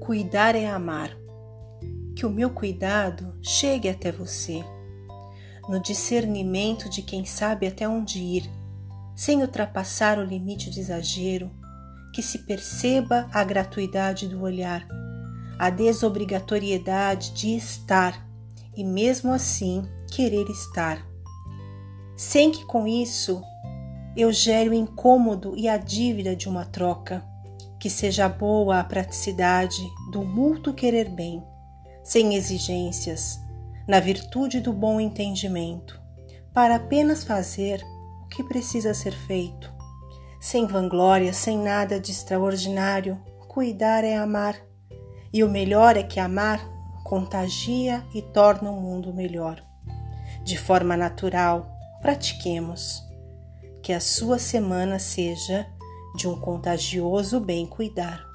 Cuidar é amar. Que o meu cuidado chegue até você, no discernimento de quem sabe até onde ir, sem ultrapassar o limite de exagero, que se perceba a gratuidade do olhar, a desobrigatoriedade de estar e mesmo assim querer estar, sem que com isso eu gere o incômodo e a dívida de uma troca, que seja boa a praticidade do mútuo querer bem, sem exigências, na virtude do bom entendimento, para apenas fazer o que precisa ser feito. Sem vanglória, sem nada de extraordinário, cuidar é amar. E o melhor é que amar contagia e torna o mundo melhor. De forma natural, pratiquemos que a sua semana seja de um contagioso bem cuidar.